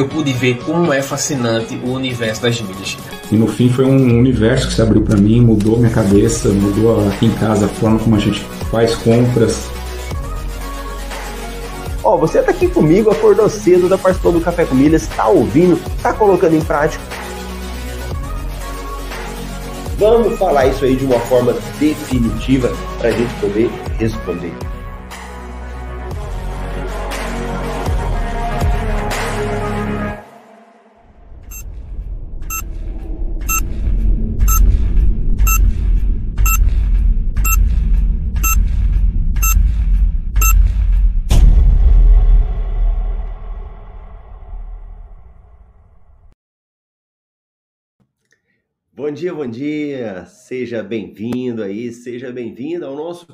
eu pude ver como é fascinante o universo das milhas. E no fim foi um universo que se abriu para mim, mudou minha cabeça, mudou aqui em casa a forma como a gente faz compras. Ó, oh, você tá aqui comigo, acordou cedo, tá participando do Café com Milhas, tá ouvindo, tá colocando em prática. Vamos falar isso aí de uma forma definitiva para a gente poder responder. Bom dia, bom dia. Seja bem-vindo aí, seja bem-vinda ao nosso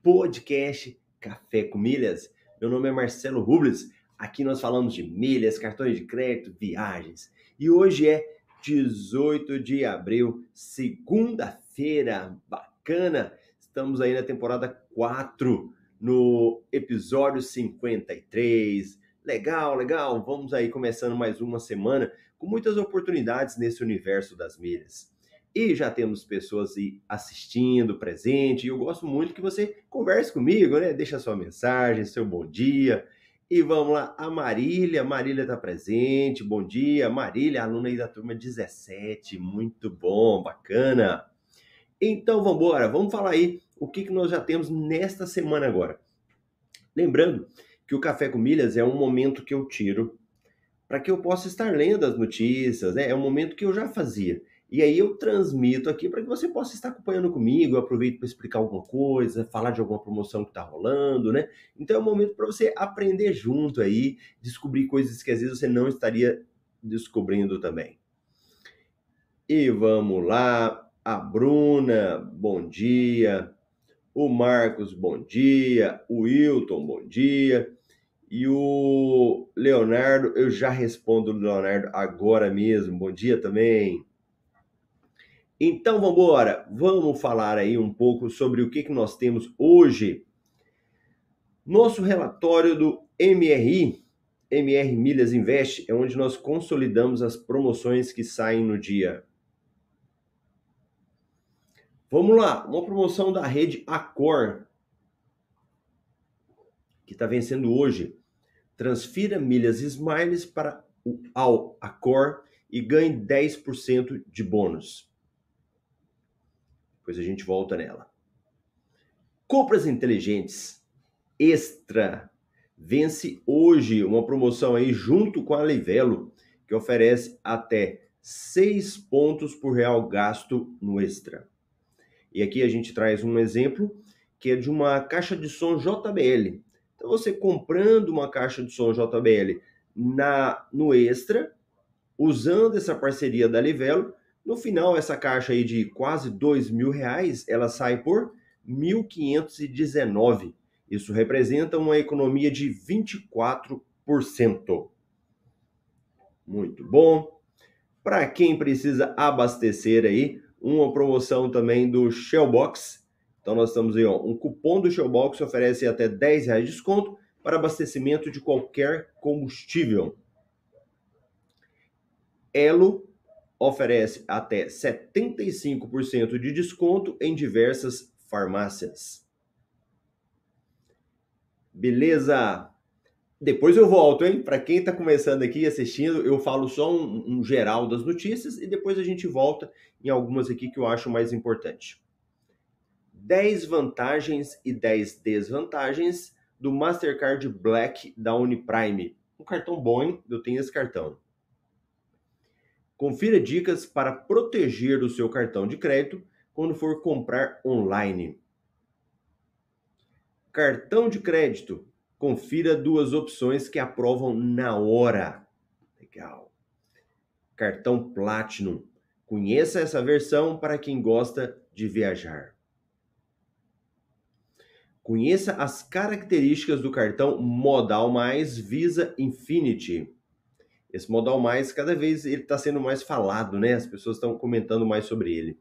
podcast Café com Milhas. Meu nome é Marcelo Rubles. Aqui nós falamos de milhas, cartões de crédito, viagens. E hoje é 18 de abril, segunda-feira. Bacana. Estamos aí na temporada 4, no episódio 53. Legal, legal. Vamos aí começando mais uma semana com muitas oportunidades nesse universo das milhas. E já temos pessoas aí assistindo, presente. E eu gosto muito que você converse comigo, né? Deixa sua mensagem, seu bom dia. E vamos lá, a Marília, Marília está presente, bom dia. Marília, aluna aí da turma 17, muito bom, bacana. Então vamos embora, vamos falar aí o que, que nós já temos nesta semana agora. Lembrando que o Café com Milhas é um momento que eu tiro para que eu possa estar lendo as notícias, né? É um momento que eu já fazia. E aí eu transmito aqui para que você possa estar acompanhando comigo. Eu aproveito para explicar alguma coisa, falar de alguma promoção que está rolando, né? Então é um momento para você aprender junto aí, descobrir coisas que às vezes você não estaria descobrindo também. E vamos lá, a Bruna, bom dia. O Marcos, bom dia. O Wilton, bom dia. E o Leonardo, eu já respondo o Leonardo agora mesmo. Bom dia também. Então vamos embora, vamos falar aí um pouco sobre o que, que nós temos hoje. Nosso relatório do MRI, MR Milhas Invest, é onde nós consolidamos as promoções que saem no dia. Vamos lá, uma promoção da rede Accor, que está vencendo hoje. Transfira milhas Smiles para o ao Accor e ganhe 10% de bônus. Depois a gente volta nela. Compras inteligentes extra vence hoje uma promoção aí junto com a Livelo que oferece até 6 pontos por real gasto no extra. E aqui a gente traz um exemplo que é de uma caixa de som JBL. Então você comprando uma caixa de som JBL na no extra, usando essa parceria da Livelo, no final, essa caixa aí de quase dois mil reais, ela sai por 1.519. Isso representa uma economia de 24%. Muito bom. Para quem precisa abastecer aí, uma promoção também do Shellbox. Então nós estamos aí, ó, um cupom do Shellbox oferece até 10 reais de desconto para abastecimento de qualquer combustível. Elo oferece até 75% de desconto em diversas farmácias. Beleza? Depois eu volto, hein? Para quem está começando aqui assistindo, eu falo só um, um, geral das notícias e depois a gente volta em algumas aqui que eu acho mais importante. 10 vantagens e 10 desvantagens do Mastercard Black da Uniprime. Um cartão bom, hein? Eu tenho esse cartão. Confira dicas para proteger o seu cartão de crédito quando for comprar online. Cartão de crédito. Confira duas opções que aprovam na hora. Legal. Cartão Platinum. Conheça essa versão para quem gosta de viajar. Conheça as características do cartão Modal Mais Visa Infinity. Esse modal mais, cada vez ele está sendo mais falado, né? As pessoas estão comentando mais sobre ele.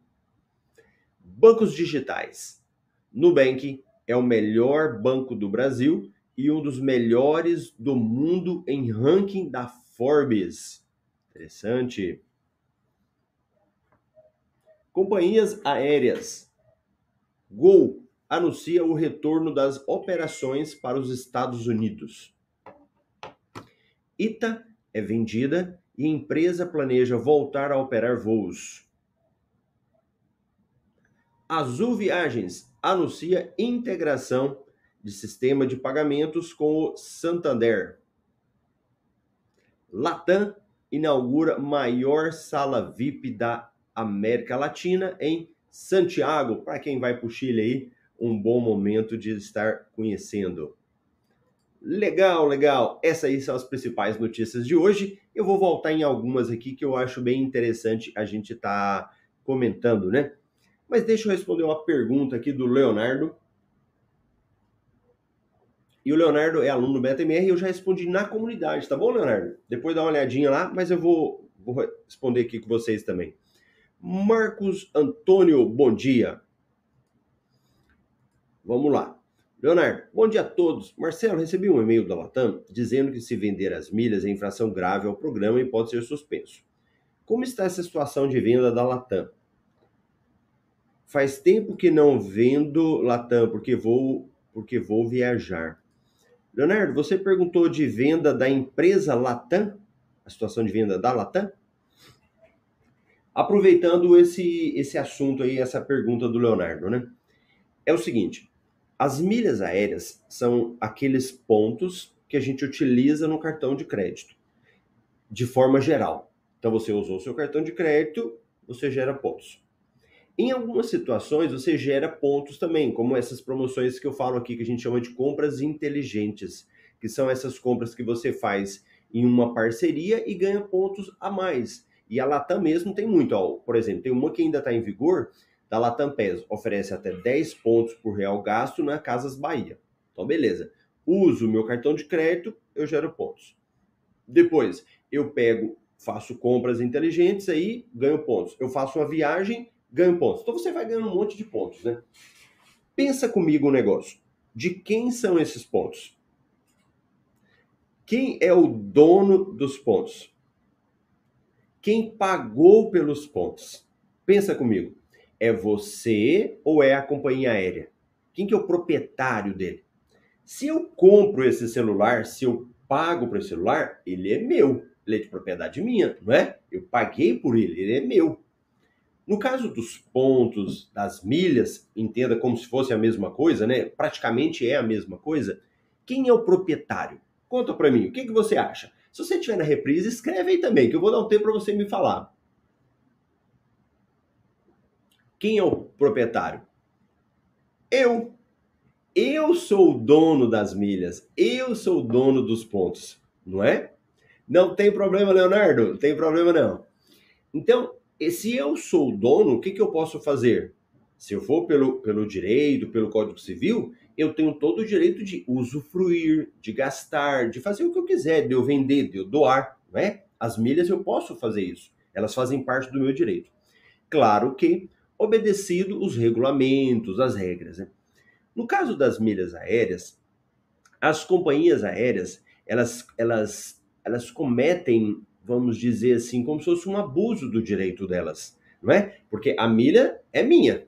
Bancos digitais. Nubank é o melhor banco do Brasil e um dos melhores do mundo em ranking da Forbes. Interessante. Companhias aéreas. Gol anuncia o retorno das operações para os Estados Unidos. ITA é vendida e a empresa planeja voltar a operar voos. Azul Viagens anuncia integração de sistema de pagamentos com o Santander. Latam inaugura maior sala VIP da América Latina em Santiago. Para quem vai para o Chile aí, um bom momento de estar conhecendo. Legal, legal. Essas aí são as principais notícias de hoje. Eu vou voltar em algumas aqui que eu acho bem interessante a gente estar tá comentando, né? Mas deixa eu responder uma pergunta aqui do Leonardo. E o Leonardo é aluno do BetaMR e eu já respondi na comunidade, tá bom, Leonardo? Depois dá uma olhadinha lá, mas eu vou, vou responder aqui com vocês também. Marcos Antônio, bom dia. Vamos lá. Leonardo, bom dia a todos. Marcelo, recebi um e-mail da Latam dizendo que se vender as milhas é infração grave ao programa e pode ser suspenso. Como está essa situação de venda da Latam? Faz tempo que não vendo Latam porque vou porque vou viajar. Leonardo, você perguntou de venda da empresa Latam? A situação de venda da Latam? Aproveitando esse, esse assunto aí, essa pergunta do Leonardo, né? É o seguinte: as milhas aéreas são aqueles pontos que a gente utiliza no cartão de crédito, de forma geral. Então, você usou seu cartão de crédito, você gera pontos. Em algumas situações, você gera pontos também, como essas promoções que eu falo aqui, que a gente chama de compras inteligentes, que são essas compras que você faz em uma parceria e ganha pontos a mais. E a Latam mesmo tem muito. Ó, por exemplo, tem uma que ainda está em vigor, da Latam oferece até 10 pontos por real gasto na Casas Bahia. Então, beleza. Uso o meu cartão de crédito, eu gero pontos. Depois, eu pego, faço compras inteligentes aí, ganho pontos. Eu faço uma viagem, ganho pontos. Então você vai ganhando um monte de pontos, né? Pensa comigo um negócio. De quem são esses pontos? Quem é o dono dos pontos? Quem pagou pelos pontos? Pensa comigo. É você ou é a companhia aérea? Quem que é o proprietário dele? Se eu compro esse celular, se eu pago para esse celular, ele é meu. Ele é de propriedade minha, não é? Eu paguei por ele, ele é meu. No caso dos pontos, das milhas, entenda como se fosse a mesma coisa, né? Praticamente é a mesma coisa. Quem é o proprietário? Conta para mim, o que, que você acha? Se você estiver na reprise, escreve aí também, que eu vou dar um tempo para você me falar. Quem é o proprietário? Eu. Eu sou o dono das milhas. Eu sou o dono dos pontos, não é? Não tem problema, Leonardo. Não tem problema, não. Então, se eu sou o dono, o que, que eu posso fazer? Se eu for pelo, pelo direito, pelo Código Civil, eu tenho todo o direito de usufruir, de gastar, de fazer o que eu quiser, de eu vender, de eu doar, não é? As milhas eu posso fazer isso. Elas fazem parte do meu direito. Claro que obedecido os regulamentos, as regras. Né? No caso das milhas aéreas, as companhias aéreas, elas, elas, elas cometem vamos dizer assim, como se fosse um abuso do direito delas, não é? Porque a milha é minha,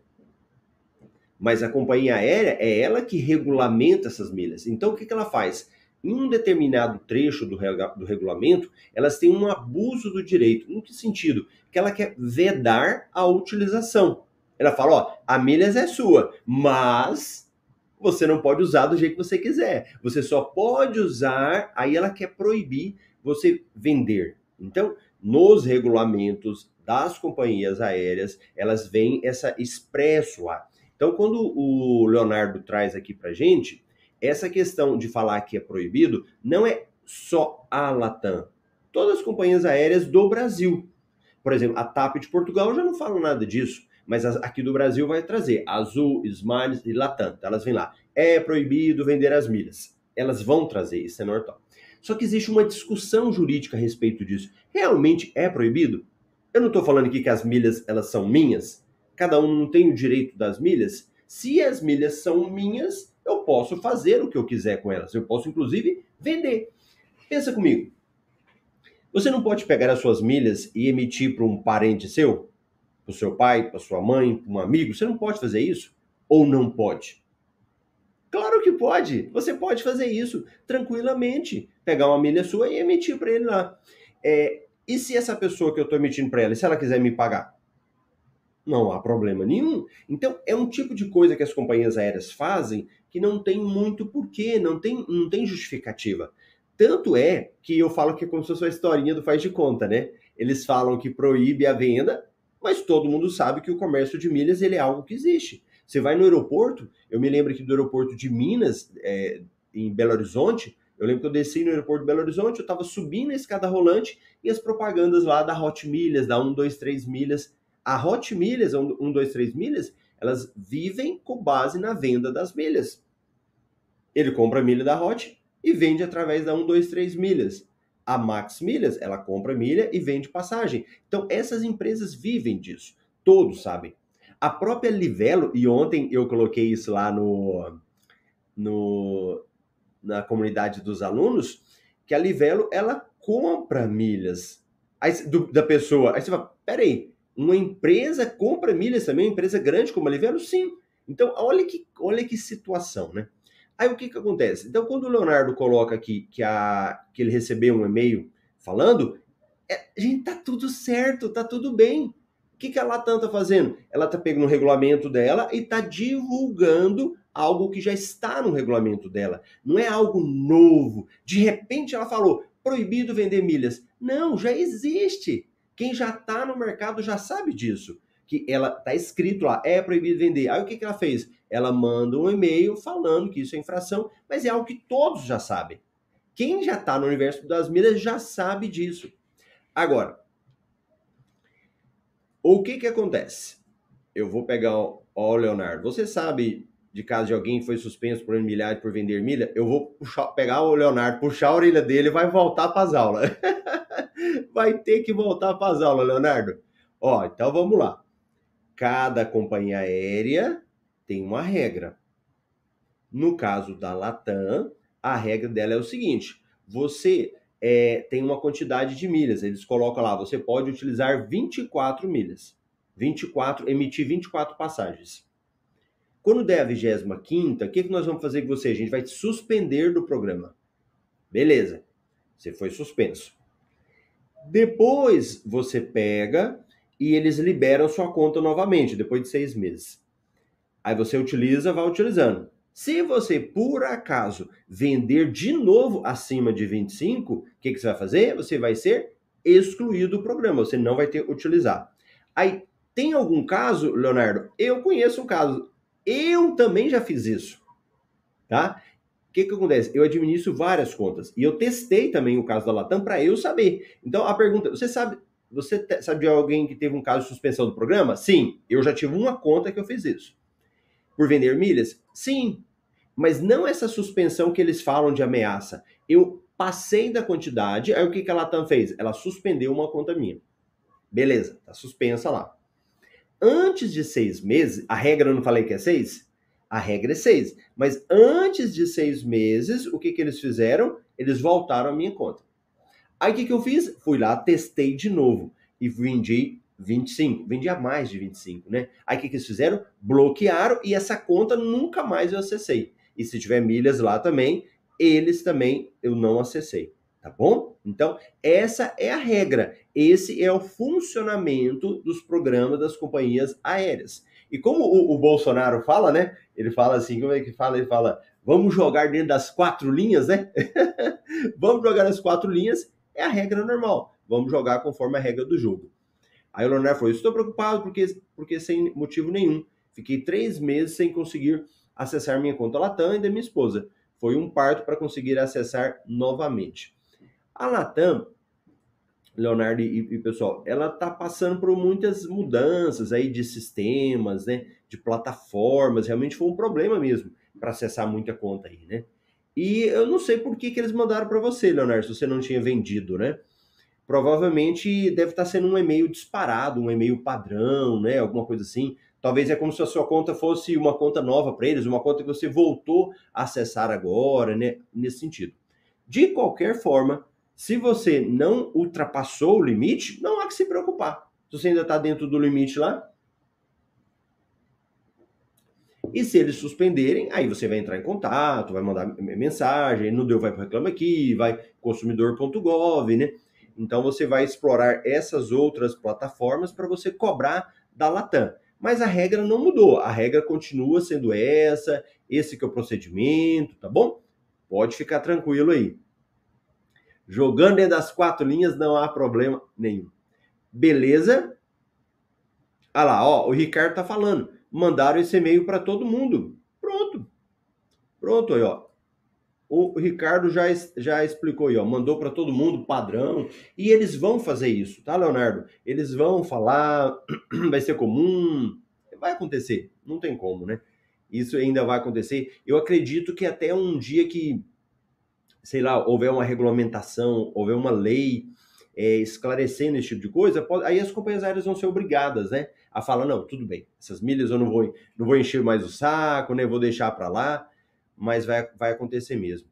mas a companhia aérea é ela que regulamenta essas milhas. Então, o que, que ela faz? Em um determinado trecho do, do regulamento, elas têm um abuso do direito. Em que sentido? Que ela quer vedar a utilização. Ela fala, ó, a milhas é sua, mas você não pode usar do jeito que você quiser. Você só pode usar, aí ela quer proibir você vender. Então, nos regulamentos das companhias aéreas, elas vêm essa expresso lá. Então, quando o Leonardo traz aqui para gente, essa questão de falar que é proibido não é só a Latam. Todas as companhias aéreas do Brasil. Por exemplo, a TAP de Portugal já não fala nada disso, mas aqui do Brasil vai trazer Azul, Smiles e Latam. Elas vêm lá. É proibido vender as milhas. Elas vão trazer, isso é normal. Só que existe uma discussão jurídica a respeito disso. Realmente é proibido? Eu não estou falando aqui que as milhas elas são minhas. Cada um não tem o direito das milhas. Se as milhas são minhas, eu posso fazer o que eu quiser com elas. Eu posso, inclusive, vender. Pensa comigo. Você não pode pegar as suas milhas e emitir para um parente seu? Para o seu pai, para sua mãe, para um amigo? Você não pode fazer isso? Ou não pode? Claro que pode. Você pode fazer isso tranquilamente. Pegar uma milha sua e emitir para ele lá. É, e se essa pessoa que eu estou emitindo para ela, se ela quiser me pagar? Não há problema nenhum. Então, é um tipo de coisa que as companhias aéreas fazem que não tem muito porquê, não tem, não tem justificativa. Tanto é que eu falo que é como se fosse a historinha do faz de conta, né? Eles falam que proíbe a venda, mas todo mundo sabe que o comércio de milhas ele é algo que existe. Você vai no aeroporto, eu me lembro aqui do aeroporto de Minas, é, em Belo Horizonte, eu lembro que eu desci no aeroporto de Belo Horizonte, eu estava subindo a escada rolante e as propagandas lá da Hot Milhas, da 1, 2, 3 milhas. A Hot Milhas, 1, 2, 3 milhas, elas vivem com base na venda das milhas. Ele compra milha da Hot e vende através da 1, 2, 3 milhas. A Max Milhas, ela compra milha e vende passagem. Então, essas empresas vivem disso. Todos sabem. A própria Livelo, e ontem eu coloquei isso lá no, no na comunidade dos alunos, que a Livelo, ela compra milhas aí, do, da pessoa. Aí você fala, peraí, uma empresa compra milhas também, uma empresa grande como a Livelo? Sim. Então, olha que, olha que situação, né? Aí o que, que acontece? Então, quando o Leonardo coloca aqui que, a, que ele recebeu um e-mail falando, é, gente, tá tudo certo, tá tudo bem. O que, que a Latam tá fazendo? Ela tá pegando o regulamento dela e tá divulgando algo que já está no regulamento dela. Não é algo novo. De repente ela falou, proibido vender milhas. Não, já existe. Quem já está no mercado já sabe disso. Que ela tá escrito lá, é proibido vender. Aí o que, que ela fez? ela manda um e-mail falando que isso é infração, mas é algo que todos já sabem. Quem já está no universo das milhas já sabe disso. Agora, o que que acontece? Eu vou pegar, ó, Leonardo, você sabe de caso de alguém foi suspenso por milhar por vender milha? Eu vou puxar, pegar o Leonardo, puxar a orelha dele e vai voltar para as aulas. vai ter que voltar para as aulas, Leonardo. Ó, então vamos lá. Cada companhia aérea tem uma regra. No caso da Latam, a regra dela é o seguinte: você é, tem uma quantidade de milhas, eles colocam lá, você pode utilizar 24 milhas. 24, emitir 24 passagens. Quando der a 25, o que, que nós vamos fazer com você? A gente vai te suspender do programa. Beleza, você foi suspenso. Depois você pega e eles liberam sua conta novamente, depois de seis meses. Aí você utiliza, vai utilizando. Se você, por acaso, vender de novo acima de 25, o que, que você vai fazer? Você vai ser excluído do programa, você não vai ter utilizar. Aí, tem algum caso, Leonardo? Eu conheço um caso. Eu também já fiz isso. Tá? O que, que acontece? Eu administro várias contas. E eu testei também o caso da Latam para eu saber. Então, a pergunta, você sabe, você sabe de alguém que teve um caso de suspensão do programa? Sim, eu já tive uma conta que eu fiz isso por vender milhas? Sim, mas não essa suspensão que eles falam de ameaça. Eu passei da quantidade, aí o que, que a Latam fez? Ela suspendeu uma conta minha. Beleza, tá suspensa lá. Antes de seis meses, a regra eu não falei que é seis? A regra é seis. Mas antes de seis meses, o que, que eles fizeram? Eles voltaram a minha conta. Aí o que, que eu fiz? Fui lá, testei de novo e vendi 25, vendia mais de 25, né? Aí o que, que eles fizeram? Bloquearam e essa conta nunca mais eu acessei. E se tiver milhas lá também, eles também eu não acessei, tá bom? Então, essa é a regra. Esse é o funcionamento dos programas das companhias aéreas. E como o, o Bolsonaro fala, né? Ele fala assim, como é que fala? Ele fala, vamos jogar dentro das quatro linhas, né? vamos jogar nas quatro linhas, é a regra normal. Vamos jogar conforme a regra do jogo. Aí o Leonardo falou: Estou preocupado porque, porque sem motivo nenhum. Fiquei três meses sem conseguir acessar minha conta Latam e da minha esposa. Foi um parto para conseguir acessar novamente. A Latam, Leonardo e, e pessoal, ela está passando por muitas mudanças aí de sistemas, né? De plataformas. Realmente foi um problema mesmo para acessar muita conta aí, né? E eu não sei por que, que eles mandaram para você, Leonardo, se você não tinha vendido, né? provavelmente deve estar sendo um e-mail disparado, um e-mail padrão, né? Alguma coisa assim. Talvez é como se a sua conta fosse uma conta nova para eles, uma conta que você voltou a acessar agora, né? Nesse sentido. De qualquer forma, se você não ultrapassou o limite, não há que se preocupar. Se você ainda está dentro do limite lá, e se eles suspenderem, aí você vai entrar em contato, vai mandar mensagem, não deu, vai para Reclama Aqui, vai consumidor.gov, né? Então você vai explorar essas outras plataformas para você cobrar da Latam. Mas a regra não mudou, a regra continua sendo essa, esse que é o procedimento, tá bom? Pode ficar tranquilo aí. Jogando dentro das quatro linhas não há problema nenhum. Beleza? Ah lá, ó, o Ricardo tá falando mandaram esse e-mail para todo mundo. Pronto. Pronto aí, ó. O Ricardo já, já explicou aí, ó, mandou para todo mundo padrão, e eles vão fazer isso, tá, Leonardo? Eles vão falar, vai ser comum, vai acontecer, não tem como, né? Isso ainda vai acontecer. Eu acredito que até um dia que, sei lá, houver uma regulamentação, houver uma lei é, esclarecendo esse tipo de coisa, pode, aí as companhias aéreas vão ser obrigadas, né? a falar, não, tudo bem, essas milhas eu não vou, não vou encher mais o saco, né? Vou deixar para lá, mas vai, vai acontecer mesmo.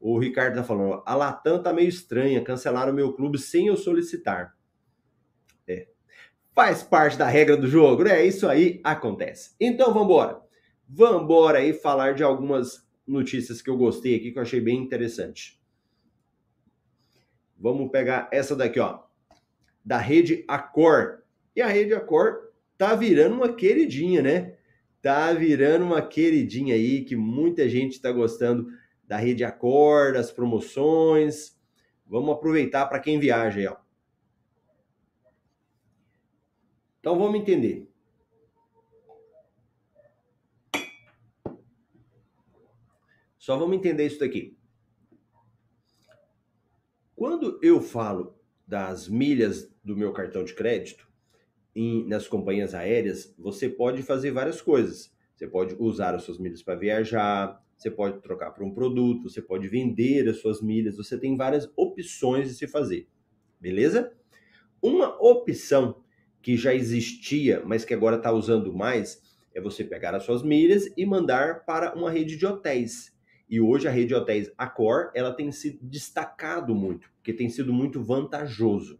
O Ricardo tá falando, a Latam tá meio estranha, cancelaram o meu clube sem eu solicitar. É. Faz parte da regra do jogo, né? Isso aí acontece. Então vamos embora. Vamos embora aí falar de algumas notícias que eu gostei aqui, que eu achei bem interessante. Vamos pegar essa daqui, ó. Da rede Accor. E a rede Accor tá virando uma queridinha, né? Tá virando uma queridinha aí que muita gente está gostando da rede Accor, das promoções. Vamos aproveitar para quem viaja aí, ó. Então vamos entender. Só vamos entender isso daqui. Quando eu falo das milhas do meu cartão de crédito, em, nas companhias aéreas, você pode fazer várias coisas. Você pode usar as suas milhas para viajar, você pode trocar por um produto, você pode vender as suas milhas, você tem várias opções de se fazer. Beleza? Uma opção que já existia, mas que agora está usando mais, é você pegar as suas milhas e mandar para uma rede de hotéis. E hoje a rede de hotéis Accor, ela tem se destacado muito, porque tem sido muito vantajoso.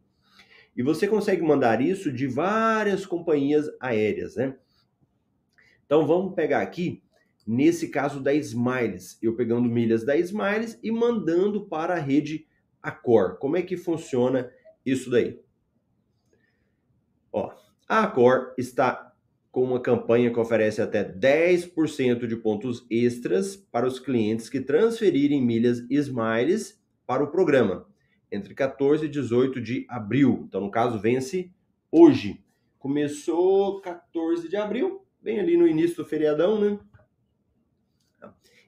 E você consegue mandar isso de várias companhias aéreas, né? Então vamos pegar aqui, nesse caso da Smiles, eu pegando milhas da Smiles e mandando para a rede Accor. Como é que funciona isso daí? Ó, a Accor está com uma campanha que oferece até 10% de pontos extras para os clientes que transferirem milhas Smiles para o programa entre 14 e 18 de abril. Então, no caso, vence hoje. Começou 14 de abril, bem ali no início do feriadão, né?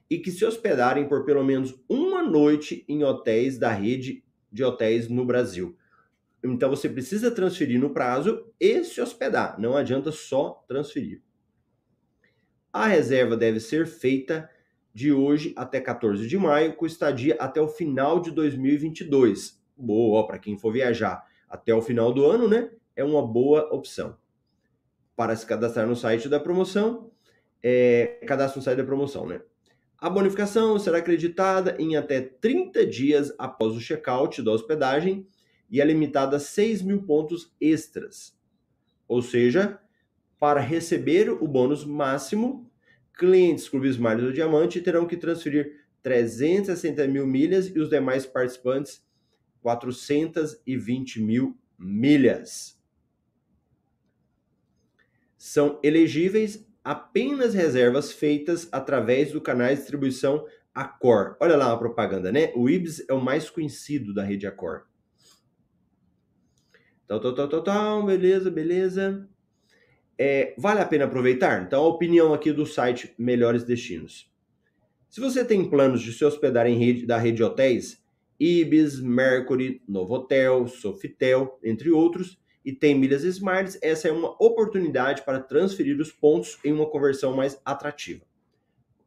E que se hospedarem por pelo menos uma noite em hotéis da rede de hotéis no Brasil. Então você precisa transferir no prazo e se hospedar. Não adianta só transferir. A reserva deve ser feita de hoje até 14 de maio, com estadia até o final de 2022 boa para quem for viajar até o final do ano, né? É uma boa opção. Para se cadastrar no site da promoção, é, cadastro no site da promoção, né? A bonificação será acreditada em até 30 dias após o check-out da hospedagem e é limitada a 6 mil pontos extras. Ou seja, para receber o bônus máximo, clientes Clube Smart do Diamante terão que transferir 360 mil milhas e os demais participantes 420 mil milhas. São elegíveis apenas reservas feitas através do canal de distribuição Accor. Olha lá a propaganda, né? O IBS é o mais conhecido da rede Accor. Tal, tal, tal, tal, tal, beleza, beleza. É, vale a pena aproveitar? Então, a opinião aqui do site Melhores Destinos. Se você tem planos de se hospedar em rede da rede de hotéis, Ibis, Mercury, Novotel, Sofitel, entre outros, e tem milhas Smiles, essa é uma oportunidade para transferir os pontos em uma conversão mais atrativa.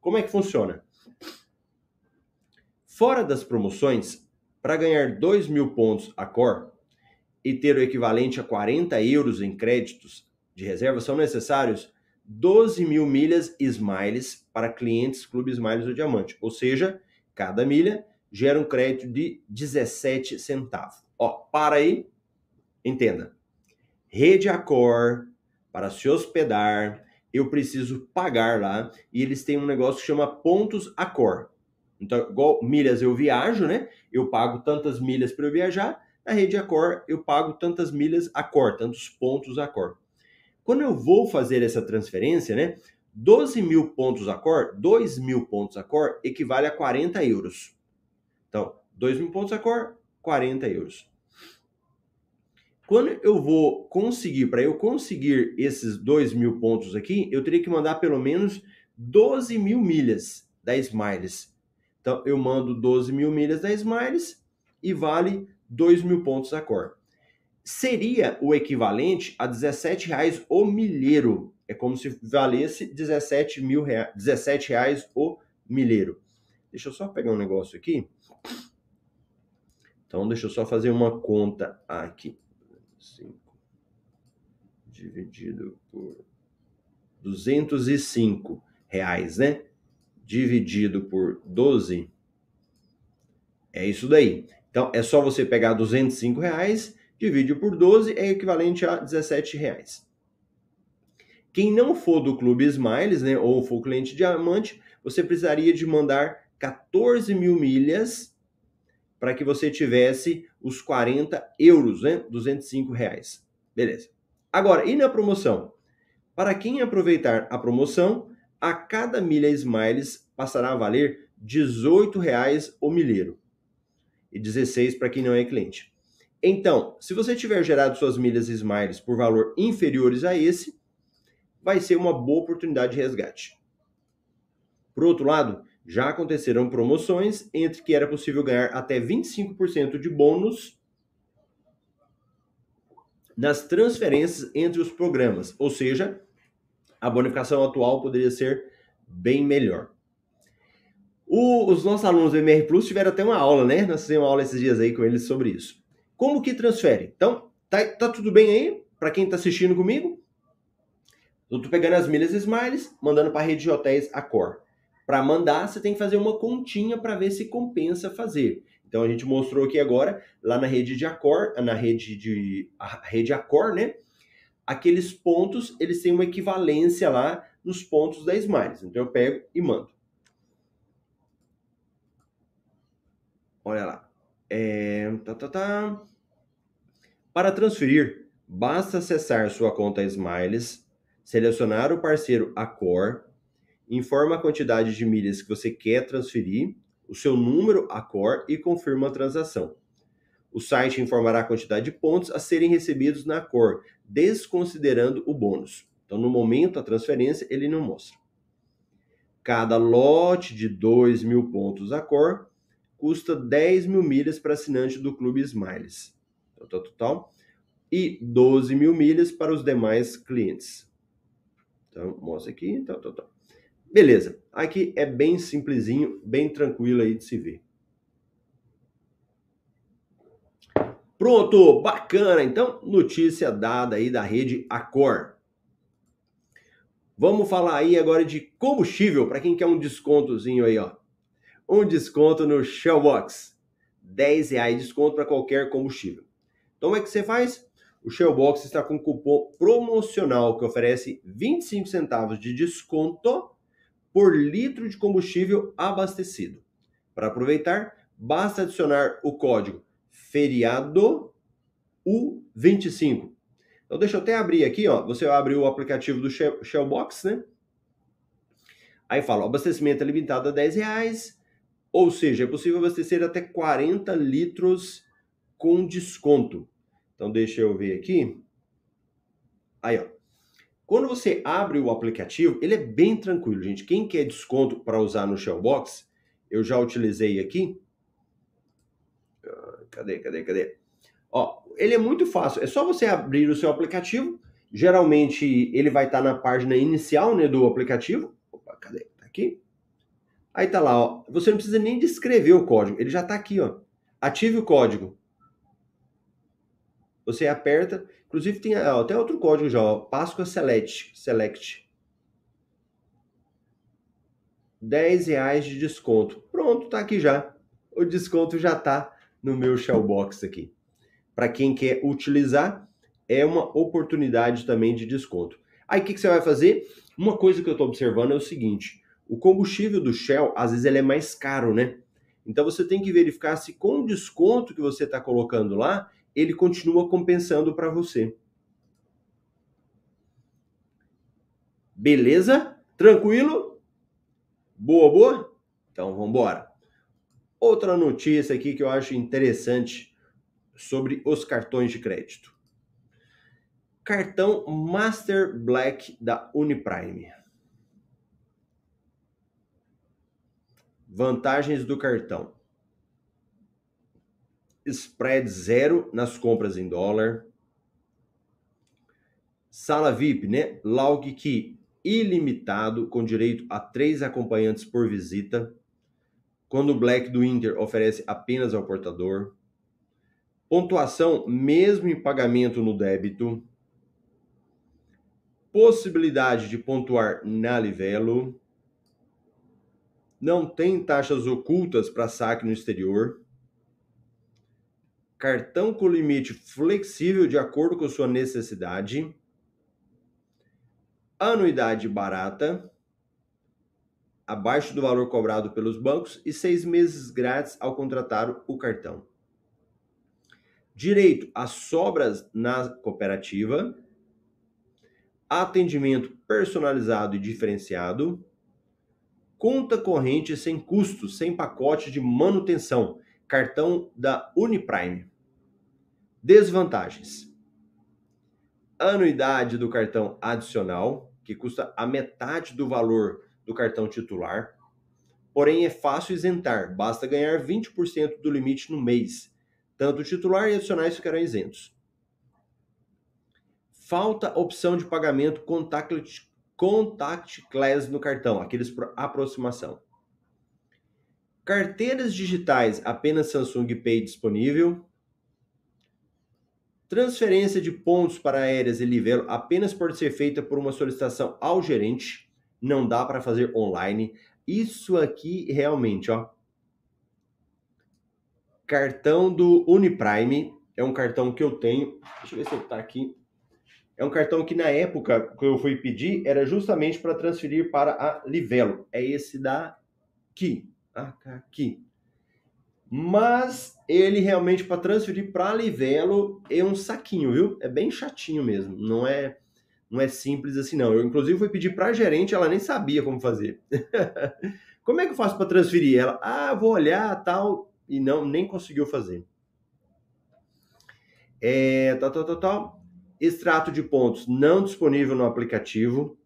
Como é que funciona? Fora das promoções, para ganhar 2 mil pontos a cor e ter o equivalente a 40 euros em créditos de reserva, são necessários 12 mil milhas Smiles para clientes Clube Smiles do Diamante. Ou seja, cada milha gera um crédito de 17 centavos. Ó, para aí, entenda. Rede Accor, para se hospedar, eu preciso pagar lá e eles têm um negócio que chama pontos Accor. Então, igual milhas eu viajo, né? Eu pago tantas milhas para eu viajar. Na rede Accor, eu pago tantas milhas Accor, tantos pontos Accor. Quando eu vou fazer essa transferência, né? 12 mil pontos Accor, 2 mil pontos Accor equivale a 40 euros. Então, 2 mil pontos Accor, 40 euros. Quando eu vou conseguir, para eu conseguir esses 2 mil pontos aqui, eu teria que mandar pelo menos 12 mil milhas da Smiles. Então, eu mando 12 mil milhas da Smiles e vale 2 mil pontos a cor. Seria o equivalente a 17 reais o milheiro. É como se valesse 17, mil reais, 17 reais o milheiro. Deixa eu só pegar um negócio aqui. Então, deixa eu só fazer uma conta aqui. 5 dividido por 205 reais, né? Dividido por 12 é isso daí. Então, é só você pegar 205 reais, divide por 12, é equivalente a 17 reais. Quem não for do Clube Smiles, né, ou for cliente diamante, você precisaria de mandar 14 mil milhas para que você tivesse os 40 euros, né, 205 reais. Beleza. Agora, e na promoção? Para quem aproveitar a promoção, a cada milha Smiles passará a valer 18 reais o milheiro e 16 para quem não é cliente. Então, se você tiver gerado suas milhas Smiles por valor inferiores a esse, vai ser uma boa oportunidade de resgate. Por outro lado, já aconteceram promoções entre que era possível ganhar até 25% de bônus nas transferências entre os programas, ou seja, a bonificação atual poderia ser bem melhor. O, os nossos alunos do MR Plus tiveram até uma aula, né? Nós fizemos uma aula esses dias aí com eles sobre isso. Como que transfere? Então, tá, tá tudo bem aí? Para quem está assistindo comigo? Eu tô pegando as milhas Smiles, mandando para a rede de hotéis Accor. Para mandar, você tem que fazer uma continha para ver se compensa fazer. Então a gente mostrou aqui agora, lá na rede de Accor, na rede de a rede Accor, né? Aqueles pontos, eles têm uma equivalência lá nos pontos da Smiles. Então eu pego e mando. Olha lá. É, tá, tá, tá. Para transferir, basta acessar sua conta Smiles, selecionar o parceiro Accor, informa a quantidade de milhas que você quer transferir, o seu número Accor e confirma a transação. O site informará a quantidade de pontos a serem recebidos na Accor, desconsiderando o bônus. Então, no momento da transferência, ele não mostra. Cada lote de 2 mil pontos Accor custa 10 mil milhas para assinante do Clube Smiles. Total, total. E 12 mil milhas para os demais clientes. Então, mostra aqui, tal, tal, tal. Beleza. Aqui é bem simplesinho, bem tranquilo aí de se ver. Pronto, bacana. Então, notícia dada aí da rede Accor. Vamos falar aí agora de combustível, para quem quer um descontozinho aí, ó um desconto no Shellbox. 10 reais de desconto para qualquer combustível. Então, como é que você faz? O Shellbox está com um cupom promocional que oferece 25 centavos de desconto por litro de combustível abastecido. Para aproveitar, basta adicionar o código feriado U25. Então deixa eu até abrir aqui, ó. Você abre o aplicativo do Shellbox, né? Aí fala, abastecimento é limitado a 10 reais ou seja, é possível abastecer até 40 litros com desconto. Então, deixa eu ver aqui. Aí, ó. Quando você abre o aplicativo, ele é bem tranquilo, gente. Quem quer desconto para usar no Shellbox, eu já utilizei aqui. Ah, cadê, cadê, cadê? Ó, ele é muito fácil. É só você abrir o seu aplicativo. Geralmente, ele vai estar na página inicial né, do aplicativo. Opa, cadê? Tá aqui. Aí tá lá, ó. Você não precisa nem descrever o código, ele já tá aqui, ó. Ative o código. Você aperta, inclusive tem até outro código já, ó, Páscoa Select, Select. 10 reais de desconto. Pronto, tá aqui já. O desconto já tá no meu Shellbox aqui. Para quem quer utilizar, é uma oportunidade também de desconto. Aí o que, que, você vai fazer? Uma coisa que eu estou observando é o seguinte: o combustível do Shell, às vezes, ele é mais caro, né? Então você tem que verificar se com o desconto que você está colocando lá, ele continua compensando para você. Beleza? Tranquilo? Boa, boa? Então vamos embora. Outra notícia aqui que eu acho interessante sobre os cartões de crédito. Cartão Master Black da Uniprime. Vantagens do cartão: spread zero nas compras em dólar. Sala VIP, né? Log Key ilimitado, com direito a três acompanhantes por visita. Quando o Black do Inter oferece apenas ao portador. Pontuação mesmo em pagamento no débito. Possibilidade de pontuar na Livelo não tem taxas ocultas para saque no exterior, cartão com limite flexível de acordo com sua necessidade, anuidade barata, abaixo do valor cobrado pelos bancos e seis meses grátis ao contratar o cartão. Direito a sobras na cooperativa, atendimento personalizado e diferenciado, conta corrente sem custos, sem pacote de manutenção, cartão da Uniprime. Desvantagens: anuidade do cartão adicional, que custa a metade do valor do cartão titular, porém é fácil isentar, basta ganhar 20% do limite no mês. Tanto o titular e adicionais ficarão isentos. Falta opção de pagamento contactless contactless no cartão, aqueles por aproximação. Carteiras digitais, apenas Samsung Pay disponível. Transferência de pontos para aéreas e livelo apenas pode ser feita por uma solicitação ao gerente. Não dá para fazer online. Isso aqui realmente, ó. Cartão do Uniprime é um cartão que eu tenho. Deixa eu ver se ele tá aqui. É um cartão que na época que eu fui pedir era justamente para transferir para a Livelo. É esse daqui. Aqui. Mas ele realmente para transferir para a Livelo é um saquinho, viu? É bem chatinho mesmo. Não é não é simples assim não. Eu inclusive fui pedir para a gerente, ela nem sabia como fazer. como é que eu faço para transferir? Ela, ah, vou olhar, tal, e não nem conseguiu fazer. É, tal, tal, tal, tal. Extrato de pontos não disponível no aplicativo.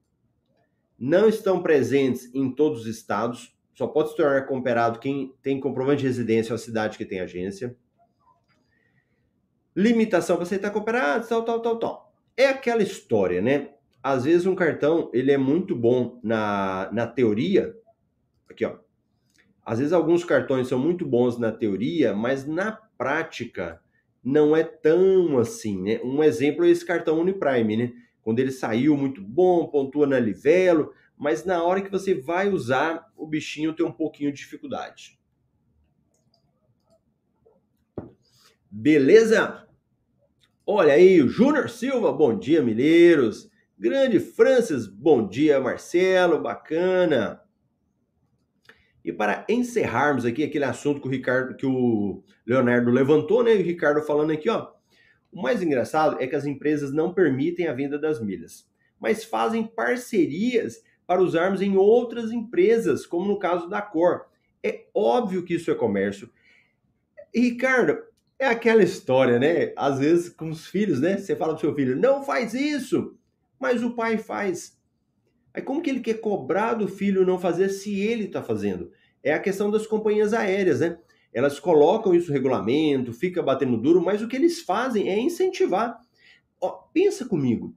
Não estão presentes em todos os estados. Só pode se tornar cooperado quem tem comprovante de residência ou cidade que tem agência. Limitação para aceitar cooperado, tal, tal, tal, tal. É aquela história, né? Às vezes um cartão ele é muito bom na, na teoria. Aqui, ó. Às vezes alguns cartões são muito bons na teoria, mas na prática não é tão assim, né? Um exemplo é esse cartão Uniprime, né? Quando ele saiu muito bom, pontua na Livelo, mas na hora que você vai usar, o bichinho tem um pouquinho de dificuldade. Beleza? Olha aí, o Júnior Silva, bom dia, Mileiros. Grande Francis, bom dia, Marcelo, bacana. E para encerrarmos aqui aquele assunto que o Ricardo, que o Leonardo levantou, né? E o Ricardo falando aqui, ó. O mais engraçado é que as empresas não permitem a venda das milhas, mas fazem parcerias para usarmos em outras empresas, como no caso da Cor. É óbvio que isso é comércio. Ricardo, é aquela história, né? Às vezes com os filhos, né? Você fala pro seu filho, não faz isso, mas o pai faz. Aí como que ele quer cobrar do filho não fazer se ele está fazendo? É a questão das companhias aéreas, né? Elas colocam isso no regulamento, fica batendo duro, mas o que eles fazem é incentivar. Ó, pensa comigo.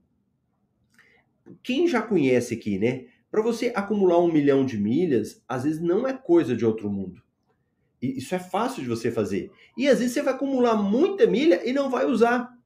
Quem já conhece aqui, né? Para você acumular um milhão de milhas, às vezes não é coisa de outro mundo. Isso é fácil de você fazer. E às vezes você vai acumular muita milha e não vai usar.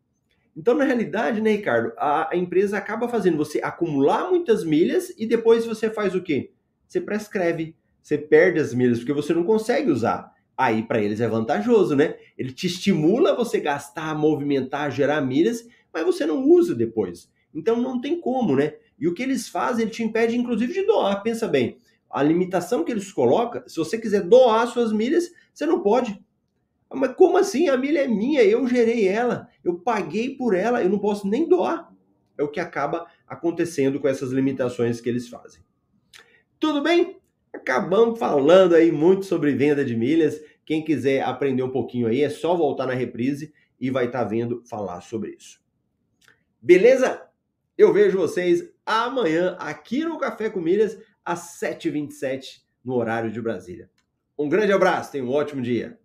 Então, na realidade, né, Ricardo, a, a empresa acaba fazendo você acumular muitas milhas e depois você faz o quê? Você prescreve. você perde as milhas porque você não consegue usar. Aí para eles é vantajoso, né? Ele te estimula você gastar, movimentar, gerar milhas, mas você não usa depois. Então não tem como, né? E o que eles fazem, ele te impede inclusive de doar. Pensa bem, a limitação que eles colocam, se você quiser doar suas milhas, você não pode. Ah, mas como assim? A milha é minha, eu gerei ela, eu paguei por ela, eu não posso nem doar. É o que acaba acontecendo com essas limitações que eles fazem. Tudo bem? Acabamos falando aí muito sobre venda de milhas. Quem quiser aprender um pouquinho aí, é só voltar na reprise e vai estar tá vendo falar sobre isso. Beleza? Eu vejo vocês amanhã aqui no Café com Milhas às 7h27 no horário de Brasília. Um grande abraço, tenha um ótimo dia.